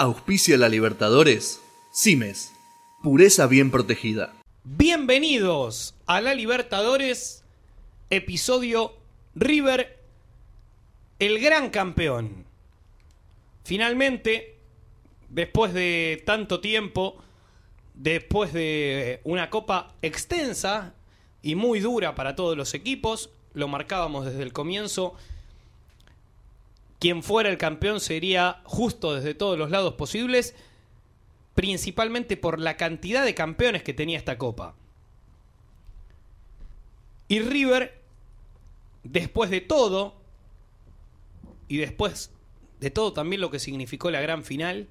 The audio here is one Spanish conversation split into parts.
Auspicia la Libertadores. Cimes. Pureza bien protegida. Bienvenidos a la Libertadores, episodio River, el gran campeón. Finalmente, después de tanto tiempo, después de una copa extensa y muy dura para todos los equipos, lo marcábamos desde el comienzo, quien fuera el campeón sería justo desde todos los lados posibles, principalmente por la cantidad de campeones que tenía esta copa. Y River, después de todo, y después de todo también lo que significó la gran final,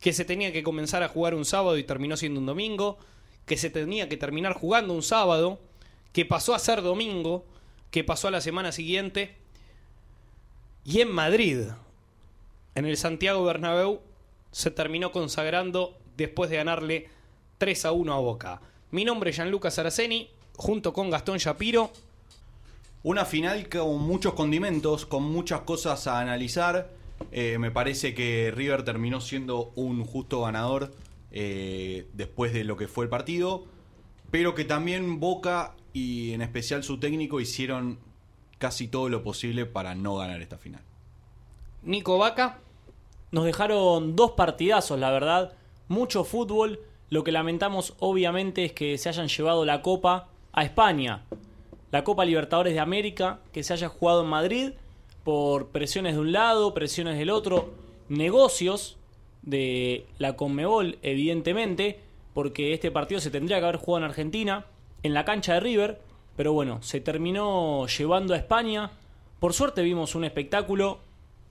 que se tenía que comenzar a jugar un sábado y terminó siendo un domingo, que se tenía que terminar jugando un sábado, que pasó a ser domingo, que pasó a la semana siguiente, y en Madrid, en el Santiago Bernabéu, se terminó consagrando después de ganarle 3 a 1 a Boca. Mi nombre es Gianluca Saraceni, junto con Gastón Shapiro. Una final con muchos condimentos, con muchas cosas a analizar. Eh, me parece que River terminó siendo un justo ganador eh, después de lo que fue el partido, pero que también Boca y en especial su técnico hicieron casi todo lo posible para no ganar esta final. Nico Vaca. Nos dejaron dos partidazos, la verdad. Mucho fútbol. Lo que lamentamos, obviamente, es que se hayan llevado la Copa a España. La Copa Libertadores de América, que se haya jugado en Madrid por presiones de un lado, presiones del otro, negocios de la Conmebol, evidentemente, porque este partido se tendría que haber jugado en Argentina, en la cancha de River, pero bueno, se terminó llevando a España. Por suerte vimos un espectáculo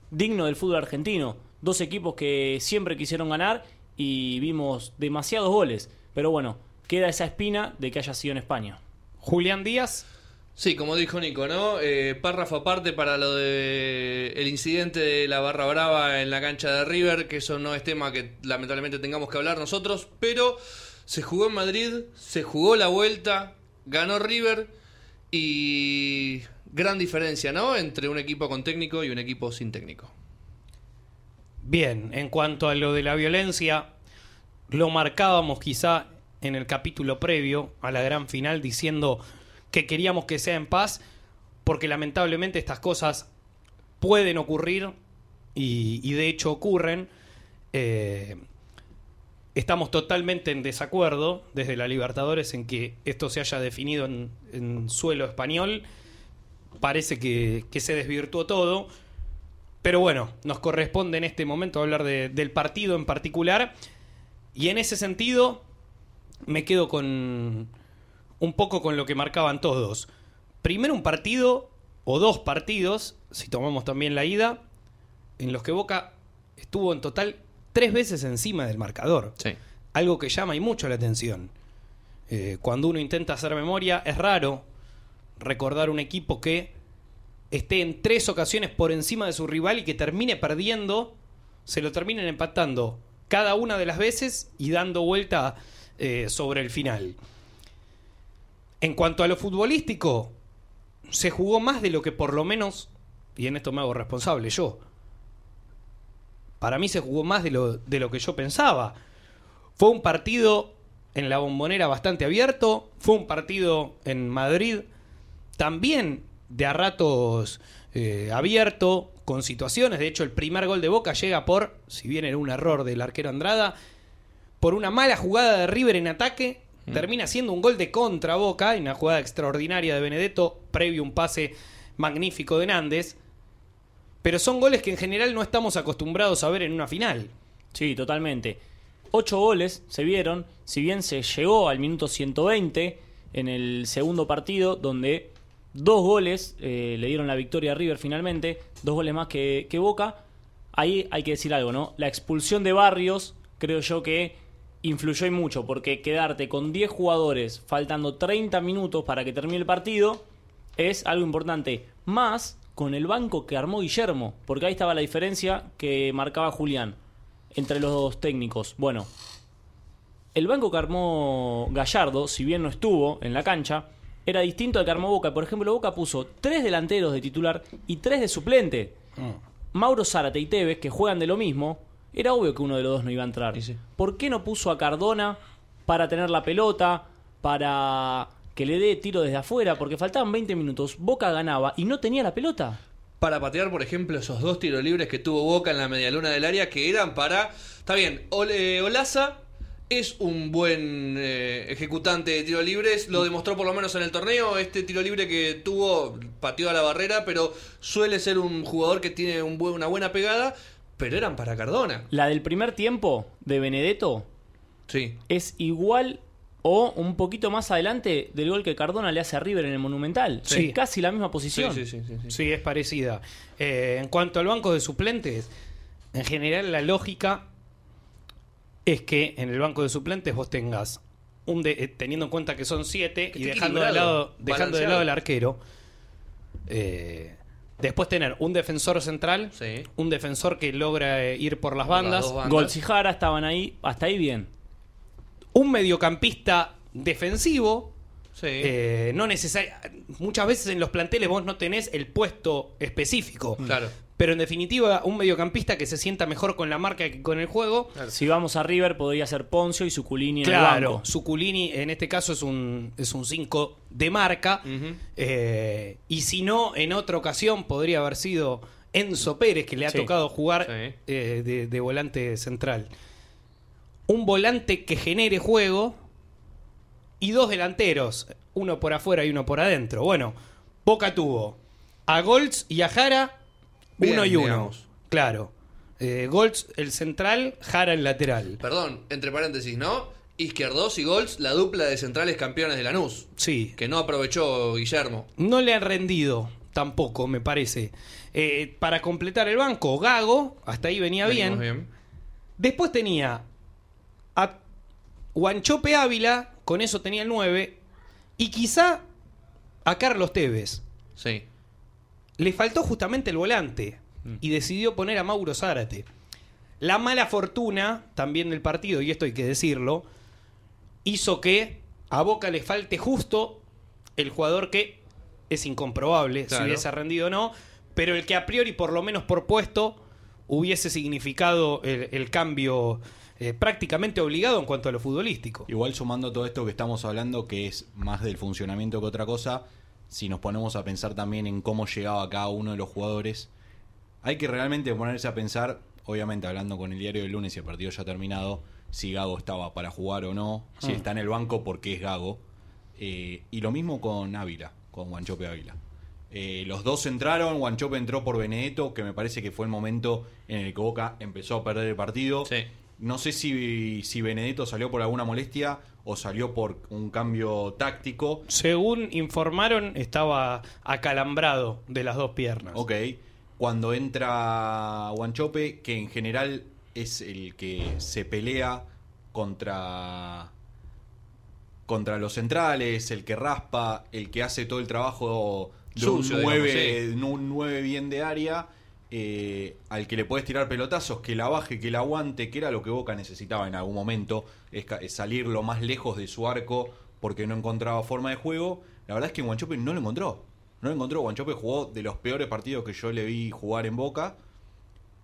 digno del fútbol argentino. Dos equipos que siempre quisieron ganar y vimos demasiados goles. Pero bueno, queda esa espina de que haya sido en España. Julián Díaz. Sí, como dijo Nico, ¿no? Eh, párrafo aparte para lo de el incidente de la barra brava en la cancha de River, que eso no es tema que lamentablemente tengamos que hablar nosotros, pero se jugó en Madrid, se jugó la vuelta, ganó River y gran diferencia, ¿no? Entre un equipo con técnico y un equipo sin técnico. Bien, en cuanto a lo de la violencia, lo marcábamos quizá en el capítulo previo a la gran final diciendo que queríamos que sea en paz, porque lamentablemente estas cosas pueden ocurrir y, de hecho ocurren. Eh, estamos totalmente en desacuerdo desde la Libertadores en que esto se haya definido en, suelo español. Parece que, se desvirtuó todo. Pero bueno, nos corresponde en este momento hablar de, del partido en particular. Y en ese sentido, me quedo con un poco con lo que marcaban todos. Primero un partido o dos partidos, si tomamos también la ida, en los que Boca estuvo en total tres veces encima del marcador. Sí. Algo que llama y mucho la atención. Eh, cuando uno intenta hacer memoria, es raro recordar un equipo que esté en tres ocasiones por encima de su rival y que termine perdiendo, se lo terminen empatando cada una de las veces y dando vuelta eh, sobre el final. En cuanto a lo futbolístico, se jugó más de lo que por lo menos, y en esto me hago responsable yo, para mí se jugó más de lo, de lo que yo pensaba. Fue un partido en la bombonera bastante abierto, fue un partido en Madrid también de a ratos eh, abierto, con situaciones. De hecho, el primer gol de Boca llega por, si bien era un error del arquero Andrada, por una mala jugada de River en ataque. Mm. Termina siendo un gol de contra Boca, y una jugada extraordinaria de Benedetto, previo un pase magnífico de Nández. Pero son goles que en general no estamos acostumbrados a ver en una final. Sí, totalmente. Ocho goles se vieron, si bien se llegó al minuto 120 en el segundo partido, donde dos goles eh, le dieron la victoria a River finalmente, dos goles más que, que, Boca. Ahí hay que decir algo, ¿no? La expulsión de Barrios, creo yo que influyó y mucho, porque quedarte con 10 jugadores faltando 30 minutos para que termine el partido es algo importante. Más con el banco que armó Guillermo, porque ahí estaba la diferencia que marcaba Julián entre los dos técnicos. Bueno, el banco que armó Gallardo, si bien no estuvo en la cancha, era distinto al que armó Boca. Por ejemplo, Boca puso tres delanteros de titular y tres de suplente. Mm. Mauro Zárate y Tevez, que juegan de lo mismo, era obvio que uno de los dos no iba a entrar. Sí. ¿Por qué no puso a Cardona para tener la pelota, para que le dé tiro desde afuera? Porque faltaban 20 minutos, Boca ganaba y no tenía la pelota. para patear, por ejemplo, esos dos tiros libres que tuvo Boca en la medialuna del área, que eran para... Está bien, Ole- Olaza es un buen eh, ejecutante de tiros libres, lo demostró por lo menos en el torneo, este tiro libre que tuvo pateó a la barrera, pero suele ser un jugador que tiene un buen- una buena pegada, pero eran para Cardona. La del primer tiempo de Benedetto Sí. es igual o un poquito más adelante del gol que Cardona le hace a River en el Monumental. Sí. Es casi la misma posición. sí, sí, sí, sí. Sí, es parecida. Eh, en cuanto al banco de suplentes, en general la lógica es que en el banco de suplentes vos tengas un de- eh, teniendo en cuenta que son siete Que y dejando de lado, dejando de lado el arquero. eh, después tener un defensor central, Sí. un defensor que logra eh, ir por las Por las bandas, dos bandas. Golds y Jara estaban ahí, hasta ahí bien. Un mediocampista defensivo. Sí. eh, no necesario. Muchas veces en los planteles vos no tenés el puesto específico. Claro. Pero en definitiva, un mediocampista que se sienta mejor con la marca que con el juego. Si vamos a River, podría ser Poncio y Suculini en el Claro, banco. Suculini en este caso es un es un 5 de marca. Eh, y si no, en otra ocasión podría haber sido Enzo Pérez, que le ha Sí. tocado jugar Sí. eh, de, de volante central. Un volante que genere juego y dos delanteros, uno por afuera y uno por adentro. Bueno, Boca tuvo a Golds y a Jara, Bien, uno y uno. digamos. Claro. Eh, Golds el central, Jara el lateral. Perdón, entre paréntesis, ¿no? Izquierdos y Golds, la dupla de centrales campeones de Lanús. Sí. Que no aprovechó Guillermo. No le han rendido tampoco, me parece. Eh, para completar el banco, Gago, hasta ahí venía bien. Después tenía a Guanchope Ávila, con eso tenía el 9, y quizá a Carlos Tevez. Sí. Le faltó justamente el volante y decidió poner a Mauro Zárate. La mala fortuna también del partido, y esto hay que decirlo, hizo que a Boca le falte justo el jugador que es incomprobable Claro. si hubiese rendido o no, pero el que a priori, por lo menos por puesto, hubiese significado el, el cambio eh, prácticamente obligado en cuanto a lo futbolístico. Igual sumando todo esto que estamos hablando, que es más del funcionamiento que otra cosa, si nos ponemos a pensar también en cómo llegaba cada uno de los jugadores, hay que realmente ponerse a pensar, obviamente hablando con el diario del lunes y el partido ya terminado, si Gago estaba para jugar o no, si está en el banco porque es Gago. Eh, y lo mismo con Ávila, con Guanchope Ávila. Eh, los dos entraron, Guanchope entró por Benedetto, que me parece que fue el momento en el que Boca empezó a perder el partido. Sí. No sé si, si Benedetto salió por alguna molestia o salió por un cambio táctico. Según informaron, estaba acalambrado de las dos piernas. Ok. Cuando entra Guanchope, que en general es el que se pelea contra contra los centrales, el que raspa, el que hace todo el trabajo de Sucio, un, digamos, 9, un 9 bien de área, eh, al que le puedes tirar pelotazos, que la baje, que la aguante, que era lo que Boca necesitaba en algún momento, es, salir lo más lejos de su arco porque no encontraba forma de juego. La verdad es que Guanchope no lo encontró. No lo encontró. Guanchope jugó de los peores partidos que yo le vi jugar en Boca.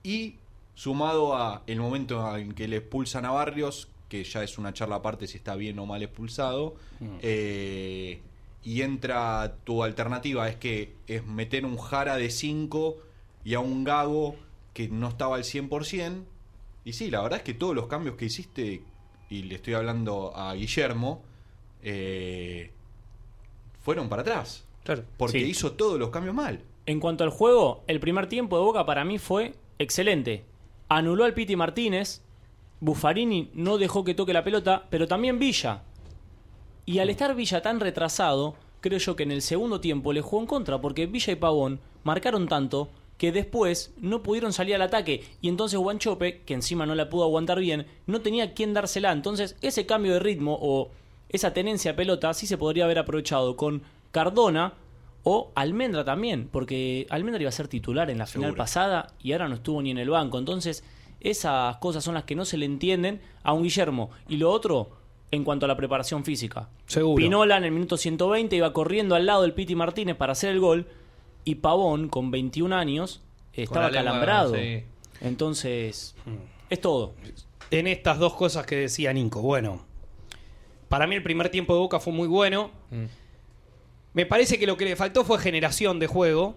Y sumado a el momento en que le expulsan a Barrios, que ya es una charla aparte si está bien o mal expulsado, eh, y entra tu alternativa, es que es meter un Jara de 5 y a un Gago que no estaba al 100%. Y sí, la verdad es que todos los cambios que hiciste, y le estoy hablando a Guillermo, eh, fueron para atrás. Claro. Porque Sí. hizo todos los cambios mal. En cuanto al juego, el primer tiempo de Boca para mí fue excelente. Anuló al Piti Martínez, Buffarini no dejó que toque la pelota, pero también Villa. Y al estar Villa tan retrasado, creo yo que en el segundo tiempo le jugó en contra, porque Villa y Pavón marcaron tanto que después no pudieron salir al ataque. Y entonces Guanchope, que encima no la pudo aguantar bien, no tenía quien dársela. Entonces ese cambio de ritmo o esa tenencia a pelota sí se podría haber aprovechado con Cardona o Almendra también, porque Almendra iba a ser titular en la final pasada y ahora no estuvo ni en el banco. Entonces, esas cosas son las que no se le entienden a un Guillermo. Y lo otro, en cuanto a la preparación física. Seguro. Pinola en el minuto 120 iba corriendo al lado del Piti Martínez para hacer el gol y Pavón, con 21 años, estaba lengua, calambrado. sí. Entonces, Es todo. en estas dos cosas que decía Nico. Bueno, para mí el primer tiempo de Boca fue muy bueno. Mm. Me parece que lo que le faltó fue generación de juego.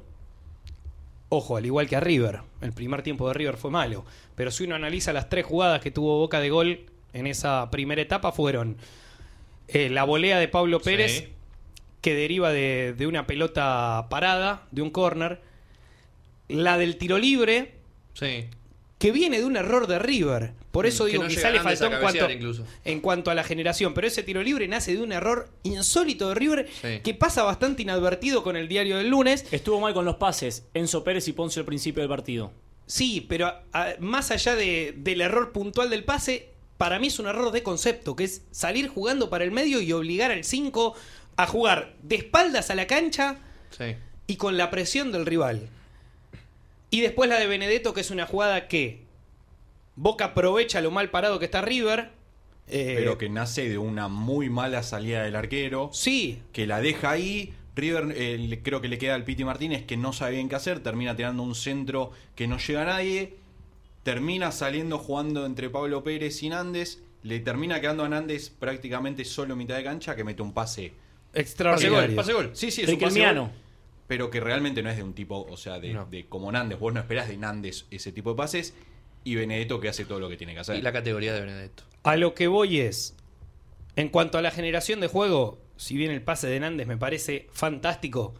Ojo, al igual que a River. El primer tiempo de River fue malo. Pero si uno analiza las tres jugadas que tuvo Boca de gol en esa primera etapa, fueron eh, la volea de Pablo Pérez, Sí. Que deriva de, de una pelota parada, de un córner. La del tiro libre, Sí. que viene de un error de River. Por eso Mm, que digo, no quizá le faltó en cuanto, incluso. en cuanto a la generación. Pero ese tiro libre nace de un error insólito de River Sí. que pasa bastante inadvertido con el diario del lunes. Estuvo mal con los pases. Enzo Pérez y Poncio al principio del partido. Sí, pero a- más allá de- del error puntual del pase, para mí es un error de concepto, que es salir jugando para el medio y obligar al 5 a jugar de espaldas a la cancha Sí. y con la presión del rival. Y después la de Benedetto, que es una jugada que Boca aprovecha lo mal parado que está River. eh, Pero que nace de una muy mala salida del arquero. Sí, que la deja ahí. River eh, creo que le queda al Piti Martínez que no sabe bien qué hacer, termina tirando un centro que no llega a nadie, termina saliendo jugando entre Pablo Pérez y Nández, le termina quedando a Nández prácticamente solo en mitad de cancha que mete un pase. Pase extraordinario. gol, pase gol. Sí, sí, es un pase gol, pero que realmente no es de un tipo, o sea, de, No. de como Nández, vos no esperás de Nández ese tipo de pases y Benedetto que hace todo lo que tiene que hacer. Y la categoría de Benedetto. A lo que voy es, en cuanto a la generación de juego, si bien el pase de Nández me parece fantástico,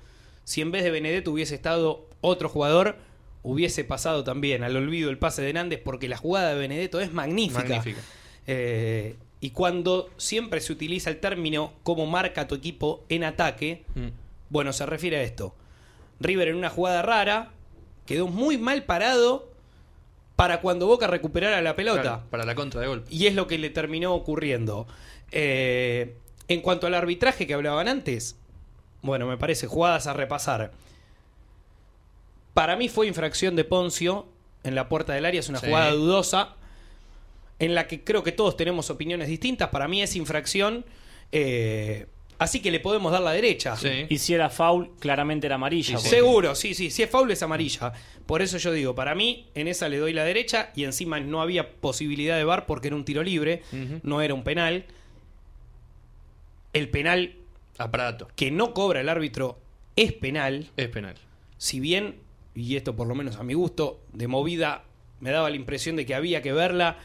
si en vez de Benedetto hubiese estado otro jugador, hubiese pasado también al olvido el pase de Nández porque la jugada de Benedetto es magnífica. Magnífica. Eh, y cuando siempre se utiliza el término cómo marca tu equipo en ataque, Mm. bueno, se refiere a esto. River en una jugada rara quedó muy mal parado para cuando Boca recuperara la pelota. Claro, para la contra de golpe. Y es lo que le terminó ocurriendo. Eh, en cuanto al arbitraje que hablaban antes, bueno, me parece jugadas a repasar. Para mí fue infracción de Poncio en la puerta del área, es una Sí. jugada dudosa en la que creo que todos tenemos opiniones distintas. Para mí es infracción, eh, así que le podemos dar la derecha. Sí. Y si era foul, claramente era amarilla. Porque- Seguro, sí, sí. Si es foul es amarilla. Por eso yo digo, para mí, en esa le doy la derecha y encima no había posibilidad de bar porque era un tiro libre, no era un penal. El penal Aparato. que no cobra el árbitro es penal, Es penal. si bien, y esto por lo menos a mi gusto, de movida me daba la impresión de que había que verla.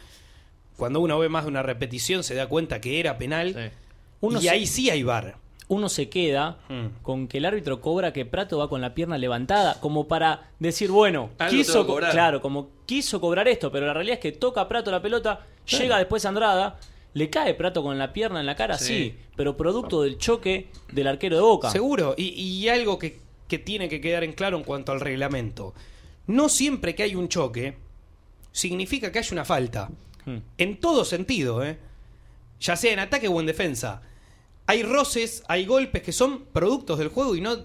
Cuando uno ve más de una repetición se da cuenta que era penal. Sí. Uno y se- ahí sí hay bar. Uno se queda Mm. con que el árbitro cobra que Prato va con la pierna levantada, como para decir, bueno, quiso cobrar. claro, como quiso cobrar esto, pero la realidad es que toca a Prato la pelota, llega después Andrada, le cae Prato con la pierna en la cara, sí, Sí. pero producto del choque del arquero de Boca. Seguro. Y, y algo que, que tiene que quedar en claro en cuanto al reglamento. No siempre que hay un choque significa que hay una falta. Hmm. En todo sentido, ¿eh? Ya sea en ataque o en defensa. Hay roces, hay golpes que son productos del juego y no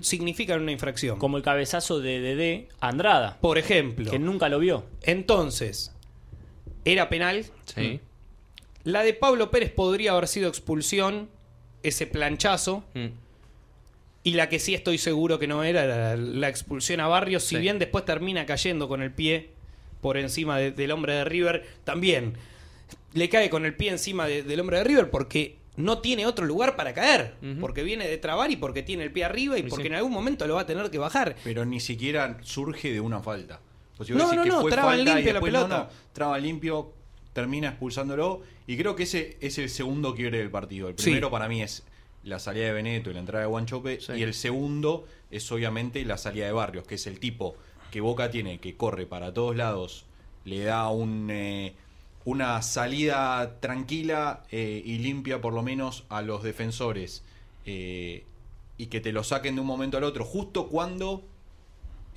significan una infracción. Como el cabezazo de Dedé a Andrada, Por ejemplo. que nunca lo vio. Entonces, ¿era penal? Sí. La de Pablo Pérez podría haber sido expulsión, ese planchazo. Mm. Y la que sí estoy seguro que no era era la expulsión a Barrios, si bien después termina cayendo con el pie por encima de- del hombre de River, también le cae con el pie encima de- del hombre de River porque no tiene otro lugar para caer, porque viene de trabar y porque tiene el pie arriba y porque sí. en algún momento lo va a tener que bajar. Pero ni siquiera surge de una falta. Pues No, vos decís no, que no, fue traba falta y limpio la pelota. No, no, traba limpio, termina expulsándolo. Y creo que ese es el segundo quiebre del partido. El Sí. primero para mí es la salida de Beneto y la entrada de Guanchope. Sí. Y el segundo es obviamente la salida de Barrios, que es el tipo que Boca tiene, que corre para todos lados, le da un, eh, una salida tranquila eh, y limpia por lo menos a los defensores. eh, y que te lo saquen de un momento al otro, justo cuando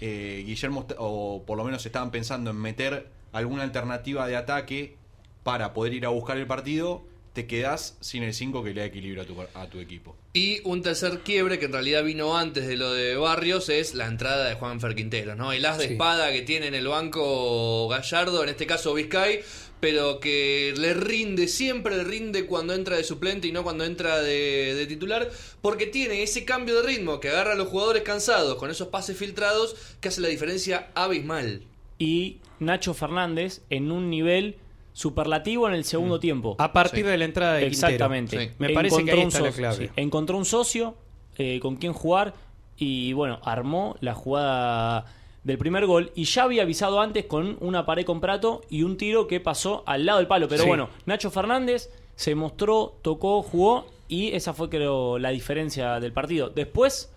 Guillermo, o por lo menos estaban pensando en meter alguna alternativa de ataque para poder ir a buscar el partido, te quedás sin el 5 que le da equilibrio a tu, a tu equipo. Y un tercer quiebre que en realidad vino antes de lo de Barrios es la entrada de Juan Ferquintero, ¿no? El as de Sí. espada que tiene en el banco Gallardo, en este caso Vizcay, pero que le rinde, siempre le rinde cuando entra de suplente y no cuando entra de, de titular, porque tiene ese cambio de ritmo que agarra a los jugadores cansados con esos pases filtrados que hace la diferencia abismal. Y Nacho Fernández en un nivel superlativo en el segundo tiempo. A partir Sí. de la entrada de Quintero. Exactamente. Sí. Me parece que ahí un está la socio, clave. sí. Encontró un socio eh, con quien jugar y bueno, armó la jugada del primer gol y ya había avisado antes con una pared con Prato y un tiro que pasó al lado del palo. Pero Sí. bueno, Nacho Fernández se mostró, tocó, jugó y esa fue creo la diferencia del partido. Después,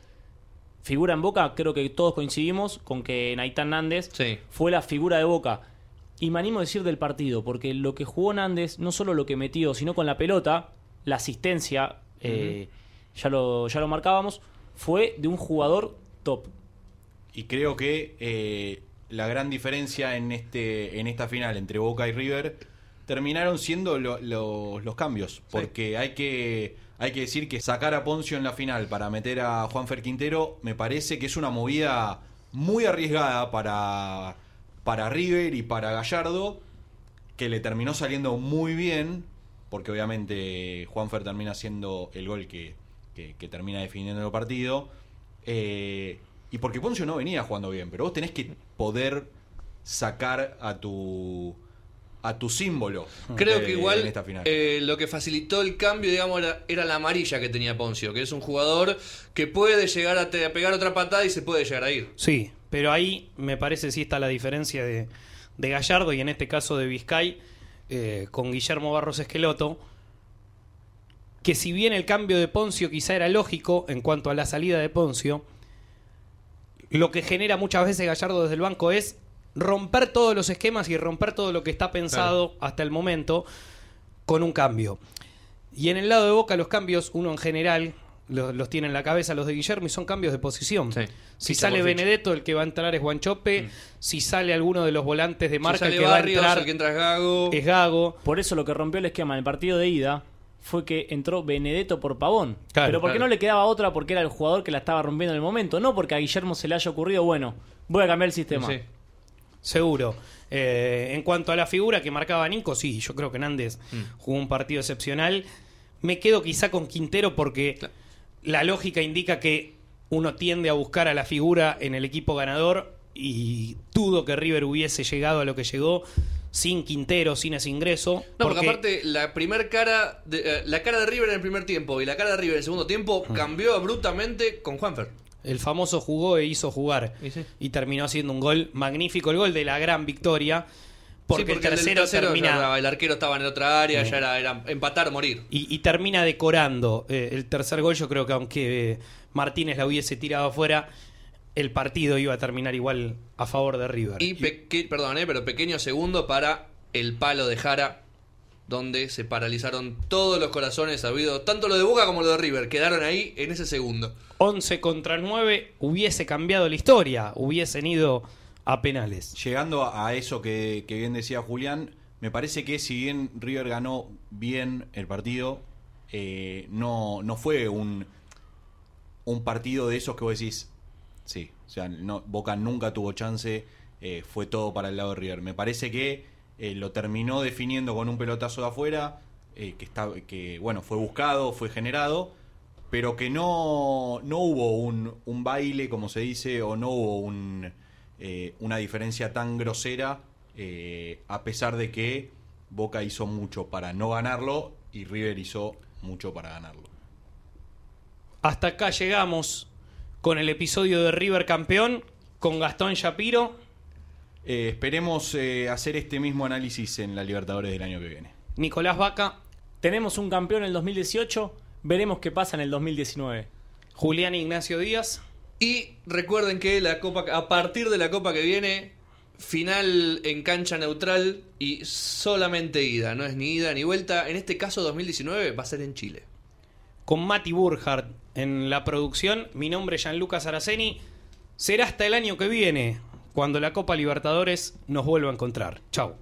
figura en Boca, creo que todos coincidimos con que Naitán Nández Sí. fue la figura de Boca. Y me animo a decir del partido, porque lo que jugó Nández, no solo lo que metió, sino con la pelota, la asistencia, eh, ya, lo, ya lo marcábamos, fue de un jugador top. Y creo que eh, la gran diferencia en este en esta final entre Boca y River terminaron siendo lo- lo- los cambios. Porque hay que hay que decir que sacar a Poncio en la final para meter a Juanfer Quintero me parece que es una movida muy arriesgada para, para River y para Gallardo, que le terminó saliendo muy bien, porque obviamente Juanfer termina siendo el gol que, que- que termina definiendo el partido. Eh, y porque Poncio no venía jugando bien, pero vos tenés que poder sacar a tu a tu símbolo. Creo que igual en esta final. eh, lo que facilitó el cambio, digamos, era, era la amarilla que tenía Poncio, que es un jugador que puede llegar a, te- a pegar otra patada y se puede llegar a ir. Sí, pero ahí me parece sí está la diferencia de, de Gallardo y en este caso de Vizcay eh, con Guillermo Barros Esqueloto. Que si bien el cambio de Poncio quizá era lógico en cuanto a la salida de Poncio, lo que genera muchas veces Gallardo desde el banco es romper todos los esquemas y romper todo lo que está pensado hasta el momento con un cambio. Y en el lado de Boca los cambios, uno en general lo- los, tiene en la cabeza los de Guillermo y son cambios de posición. Sí. Si Ficha sale. Benedetto, el que va a entrar es Guanchope. Si sale alguno de los volantes de marca, si el que va a entrar el que entra es Gago. es Gago. Por eso lo que rompió el esquema en el partido de ida fue que entró Benedetto por Pavón. Claro, Pero porque claro. no le quedaba otra porque era el jugador que la estaba rompiendo en el momento, no porque a Guillermo se le haya ocurrido, bueno, voy a cambiar el sistema. Sí. Seguro. Eh, en cuanto a la figura que marcaba Nico, sí, yo creo que Nández jugó un partido excepcional. Me quedo quizá con Quintero porque Claro. La lógica indica que uno tiende a buscar a la figura en el equipo ganador y dudo que River hubiese llegado a lo que llegó sin Quintero, sin ese ingreso. No, porque, aparte la primer cara de, eh, la cara de River en el primer tiempo y la cara de River en el segundo tiempo cambió abruptamente con Juanfer. El famoso jugó e hizo jugar. Y sí. Y terminó haciendo un gol magnífico, el gol de la gran victoria. Porque, Sí, el tercero, termina. el arquero estaba en otra área, ya era, era empatar o morir. y, y termina decorando eh, el tercer gol. Yo creo que aunque eh, Martínez la hubiese tirado afuera, el partido iba a terminar igual a favor de River. Y peque- perdón, eh, pero pequeño segundo para el palo de Jara, donde se paralizaron todos los corazones habidos, tanto lo de Boca como lo de River, quedaron ahí en ese segundo. 11 contra 9 hubiese cambiado la historia, hubiesen ido a penales. Llegando a eso que, bien decía Julián, me parece que si bien River ganó bien el partido, eh, no, no fue un, un partido de esos que vos decís, sí, o sea, Boca nunca tuvo chance, eh, fue todo para el lado de River. Me parece que eh, lo terminó definiendo con un pelotazo de afuera, que, está, que bueno, fue buscado, fue generado, pero que no, no hubo un, un baile, como se dice, o no hubo un, eh, una diferencia tan grosera, eh, a pesar de que Boca hizo mucho para no ganarlo y River hizo mucho para ganarlo. Hasta acá llegamos con el episodio de River campeón, con Gastón Shapiro. Eh, esperemos hacer este mismo análisis en la Libertadores del año que viene. Nicolás Vaca, Tenemos un campeón en el 2018, veremos qué pasa en el 2019. Julián Ignacio Díaz. Y recuerden que la copa a partir de la copa que viene, final en cancha neutral y solamente ida, no es ni ida ni vuelta. En este caso 2019 va a ser en Chile. con Mati Burhardt en la producción. Mi nombre es Gianluca Saraceni. Será hasta el año que viene, cuando la Copa Libertadores nos vuelva a encontrar. Chau.